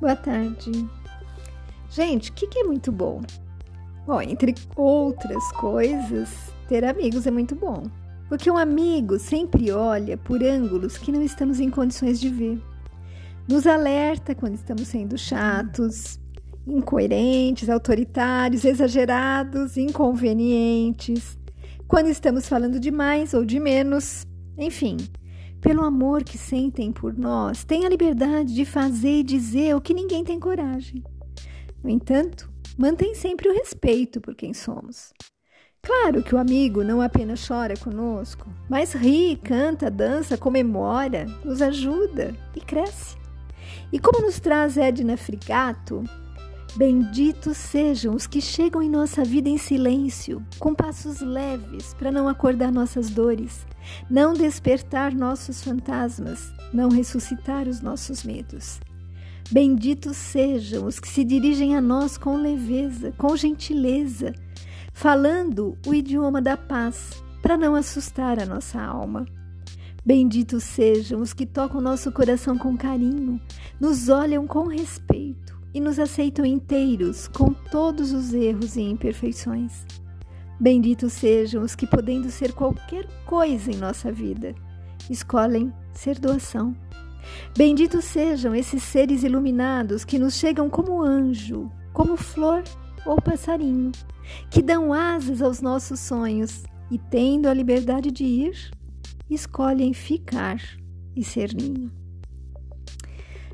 Boa tarde. Gente, o que, que é muito bom? Bom, entre outras coisas, ter amigos é muito bom. Porque um amigo sempre olha por ângulos que não estamos em condições de ver. Nos alerta quando estamos sendo chatos, incoerentes, autoritários, exagerados, inconvenientes, quando estamos falando de mais ou de menos, enfim, pelo amor que sentem por nós, têm a liberdade de fazer e dizer o que ninguém tem coragem. No entanto, mantém sempre o respeito por quem somos. Claro que o amigo não apenas chora conosco, mas ri, canta, dança, comemora, nos ajuda e cresce. E como nos traz Edna Frigato, Benditos sejam os que chegam em nossa vida em silêncio, com passos leves para não acordar nossas dores, não despertar nossos fantasmas, não ressuscitar os nossos medos. Benditos sejam os que se dirigem a nós com leveza, com gentileza, falando o idioma da paz, para não assustar a nossa alma. Benditos sejam os que tocam nosso coração com carinho, nos olham com respeito e nos aceitam inteiros com todos os erros e imperfeições. Benditos sejam os que, podendo ser qualquer coisa em nossa vida, escolhem ser doação. Benditos sejam esses seres iluminados que nos chegam como anjo, como flor ou passarinho, que dão asas aos nossos sonhos e, tendo a liberdade de ir, escolhem ficar e ser ninho.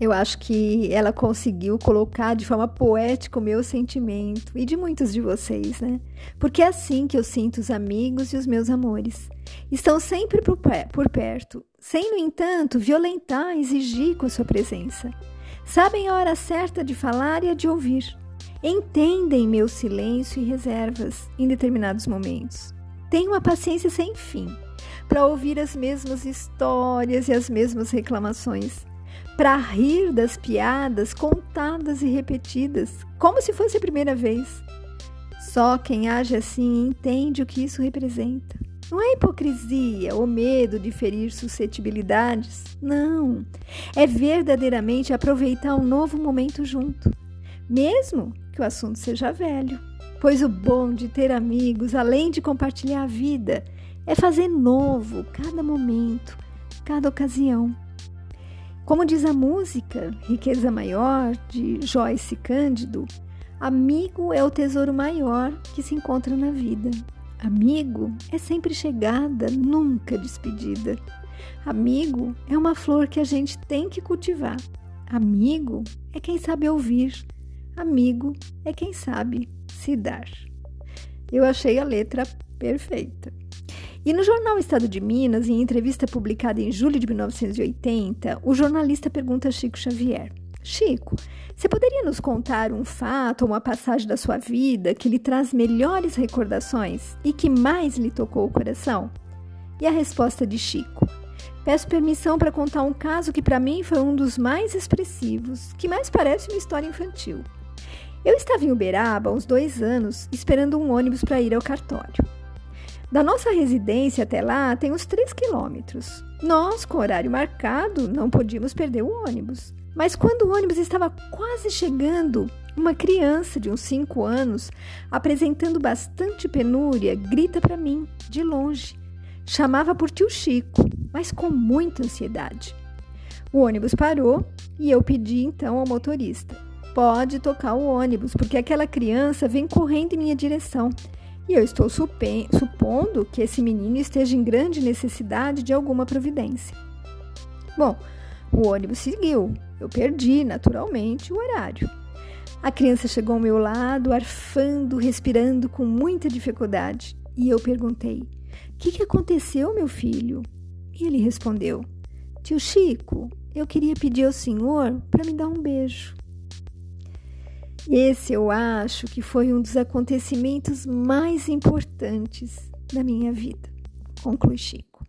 Eu acho que ela conseguiu colocar de forma poética o meu sentimento e de muitos de vocês, né? Porque é assim que eu sinto os amigos e os meus amores. Estão sempre por, perto, sem, no entanto, violentar, exigir com sua presença. Sabem a hora certa de falar e a de ouvir. Entendem meu silêncio e reservas em determinados momentos. Têm uma paciência sem fim para ouvir as mesmas histórias e as mesmas reclamações para rir das piadas contadas e repetidas, como se fosse a primeira vez. Só quem age assim entende o que isso representa. Não é hipocrisia ou medo de ferir suscetibilidades. Não. É verdadeiramente aproveitar um novo momento junto, mesmo que o assunto seja velho. Pois o bom de ter amigos, além de compartilhar a vida, é fazer novo cada momento, cada ocasião. Como diz a música Riqueza Maior, de Joyce Cândido, amigo é o tesouro maior que se encontra na vida. Amigo é sempre chegada, nunca despedida. Amigo é uma flor que a gente tem que cultivar. Amigo é quem sabe ouvir. Amigo é quem sabe se dar. Eu achei a letra perfeita. E no jornal Estado de Minas, em entrevista publicada em julho de 1980, o jornalista pergunta a Chico Xavier: Chico, você poderia nos contar um fato ou uma passagem da sua vida que lhe traz melhores recordações e que mais lhe tocou o coração? E a resposta de Chico: Peço permissão para contar um caso que para mim foi um dos mais expressivos, que mais parece uma história infantil. Eu estava em Uberaba há uns dois anos esperando um ônibus para ir ao cartório. Da nossa residência até lá tem uns 3 quilômetros. Nós, com horário marcado, não podíamos perder o ônibus. Mas quando o ônibus estava quase chegando, uma criança de uns 5 anos, apresentando bastante penúria, grita para mim, de longe. Chamava por tio Chico, mas com muita ansiedade. O ônibus parou e eu pedi então ao motorista: pode tocar o ônibus, porque aquela criança vem correndo em minha direção e eu estou supondo que esse menino esteja em grande necessidade de alguma providência. Bom, o ônibus seguiu. Eu perdi, naturalmente, o horário. A criança chegou ao meu lado, arfando, respirando com muita dificuldade. E eu perguntei: O que, que aconteceu, meu filho? E ele respondeu: Tio Chico, eu queria pedir ao senhor para me dar um beijo. Esse eu acho que foi um dos acontecimentos mais importantes da minha vida, conclui Chico.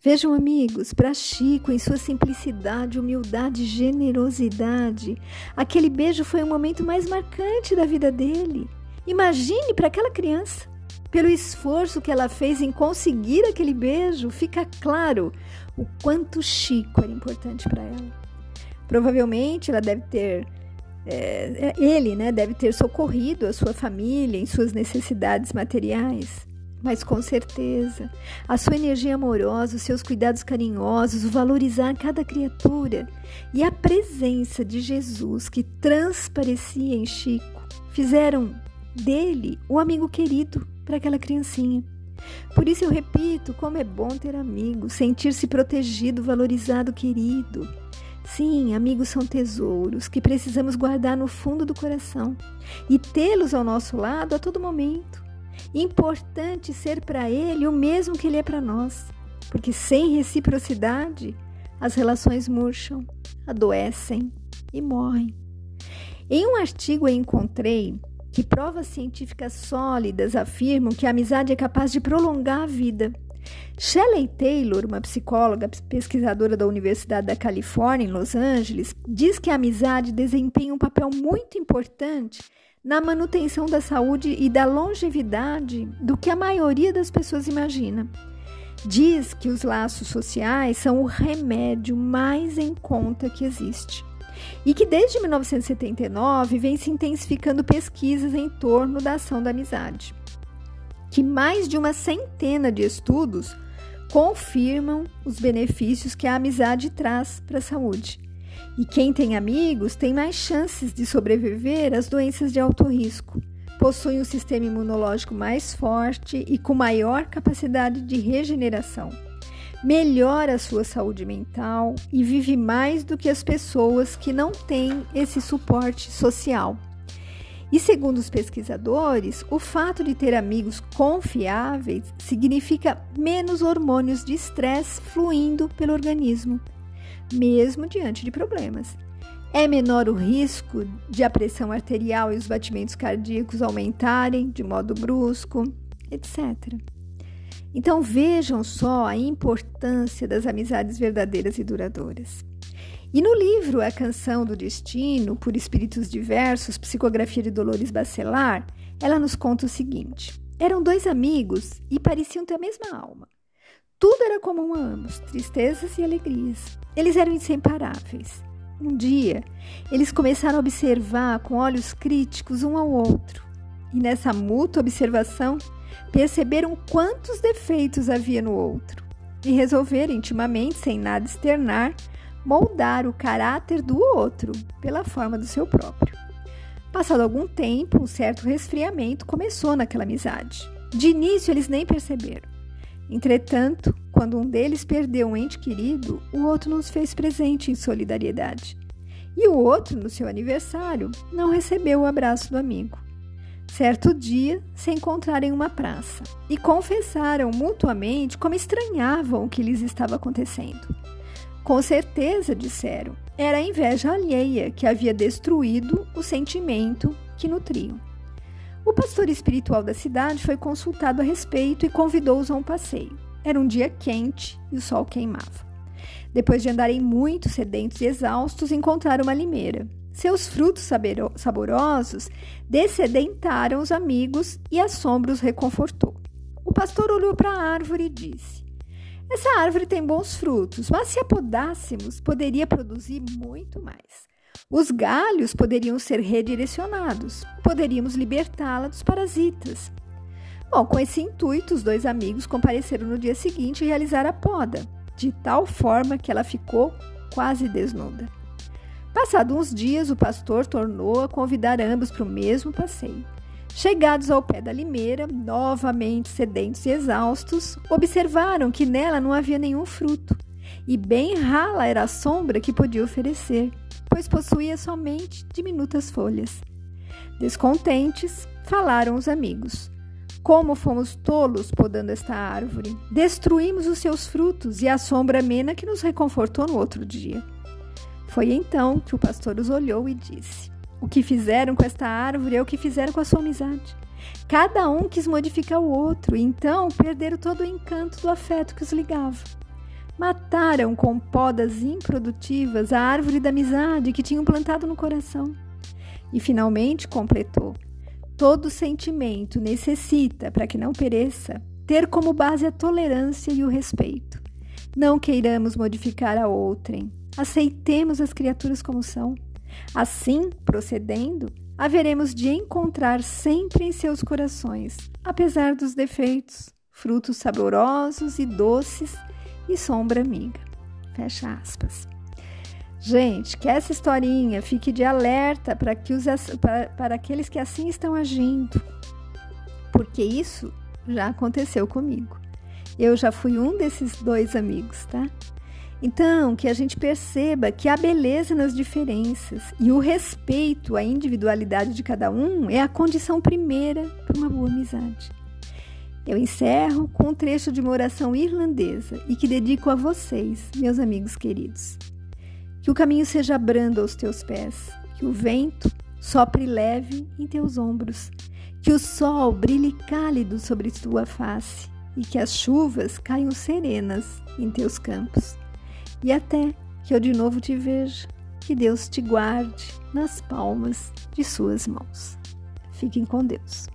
Vejam, amigos, para Chico, em sua simplicidade, humildade generosidade, aquele beijo foi o momento mais marcante da vida dele. Imagine para aquela criança. Pelo esforço que ela fez em conseguir aquele beijo, fica claro o quanto Chico era importante para ela. Provavelmente ela deve ter é, ele né, deve ter socorrido a sua família em suas necessidades materiais. Mas com certeza, a sua energia amorosa, os seus cuidados carinhosos, o valorizar cada criatura e a presença de Jesus que transparecia em Chico fizeram dele o amigo querido para aquela criancinha. Por isso eu repito, como é bom ter amigos, sentir-se protegido, valorizado, querido. Sim, amigos são tesouros que precisamos guardar no fundo do coração e tê-los ao nosso lado a todo momento. Importante ser para ele o mesmo que ele é para nós, porque sem reciprocidade as relações murcham, adoecem e morrem. Em um artigo eu encontrei que provas científicas sólidas afirmam que a amizade é capaz de prolongar a vida. Shelley Taylor, uma psicóloga pesquisadora da Universidade da Califórnia, em Los Angeles, diz que a amizade desempenha um papel muito importante na manutenção da saúde e da longevidade do que a maioria das pessoas imagina. Diz que os laços sociais são o remédio mais em conta que existe e que desde 1979 vem se intensificando pesquisas em torno da ação da amizade que mais de uma centena de estudos confirmam os benefícios que a amizade traz para a saúde. E quem tem amigos tem mais chances de sobreviver às doenças de alto risco, possui um sistema imunológico mais forte e com maior capacidade de regeneração, melhora a sua saúde mental e vive mais do que as pessoas que não têm esse suporte social. E segundo os pesquisadores, o fato de ter amigos confiáveis significa menos hormônios de estresse fluindo pelo organismo, mesmo diante de problemas. É menor o risco de a pressão arterial e os batimentos cardíacos aumentarem de modo brusco, etc. Então vejam só a importância das amizades verdadeiras e duradouras. E no livro A Canção do Destino, por Espíritos Diversos, Psicografia de Dolores Bacelar, ela nos conta o seguinte: eram dois amigos e pareciam ter a mesma alma. Tudo era comum a ambos, tristezas e alegrias. Eles eram inseparáveis. Um dia, eles começaram a observar com olhos críticos um ao outro. E nessa mútua observação, perceberam quantos defeitos havia no outro. E resolveram intimamente, sem nada externar, moldar o caráter do outro pela forma do seu próprio. Passado algum tempo, um certo resfriamento começou naquela amizade. De início, eles nem perceberam. Entretanto, quando um deles perdeu um ente querido, o outro nos fez presente em solidariedade. E o outro, no seu aniversário, não recebeu o abraço do amigo. Certo dia, se encontraram em uma praça e confessaram mutuamente como estranhavam o que lhes estava acontecendo. Com certeza, disseram, era a inveja alheia que havia destruído o sentimento que nutriam. O pastor espiritual da cidade foi consultado a respeito e convidou-os a um passeio. Era um dia quente e o sol queimava. Depois de andarem muito sedentos e exaustos, encontraram uma limeira. Seus frutos saborosos descedentaram os amigos e a sombra os reconfortou. O pastor olhou para a árvore e disse: essa árvore tem bons frutos, mas se a podássemos, poderia produzir muito mais. Os galhos poderiam ser redirecionados, poderíamos libertá-la dos parasitas. Bom, com esse intuito, os dois amigos compareceram no dia seguinte e realizaram a poda, de tal forma que ela ficou quase desnuda. Passados uns dias, o pastor tornou a convidar ambos para o mesmo passeio. Chegados ao pé da limeira, novamente sedentos e exaustos, observaram que nela não havia nenhum fruto, e bem rala era a sombra que podia oferecer, pois possuía somente diminutas folhas. Descontentes, falaram os amigos. Como fomos tolos podando esta árvore! Destruímos os seus frutos e a sombra amena que nos reconfortou no outro dia. Foi então que o pastor os olhou e disse: o que fizeram com esta árvore é o que fizeram com a sua amizade. Cada um quis modificar o outro, e então perderam todo o encanto do afeto que os ligava. Mataram com podas improdutivas a árvore da amizade que tinham plantado no coração. E finalmente completou: todo sentimento necessita, para que não pereça, ter como base a tolerância e o respeito. Não queiramos modificar a outrem, aceitemos as criaturas como são. Assim, procedendo, haveremos de encontrar sempre em seus corações, apesar dos defeitos, frutos saborosos e doces e sombra amiga. Fecha aspas. Gente, que essa historinha fique de alerta para, que os, para, para aqueles que assim estão agindo, porque isso já aconteceu comigo. Eu já fui um desses dois amigos, tá? Então, que a gente perceba que a beleza nas diferenças e o respeito à individualidade de cada um é a condição primeira para uma boa amizade. Eu encerro com um trecho de uma oração irlandesa e que dedico a vocês, meus amigos queridos. Que o caminho seja brando aos teus pés, que o vento sopre leve em teus ombros, que o sol brilhe cálido sobre tua face e que as chuvas caiam serenas em teus campos. E até que eu de novo te veja, que Deus te guarde nas palmas de suas mãos. Fiquem com Deus.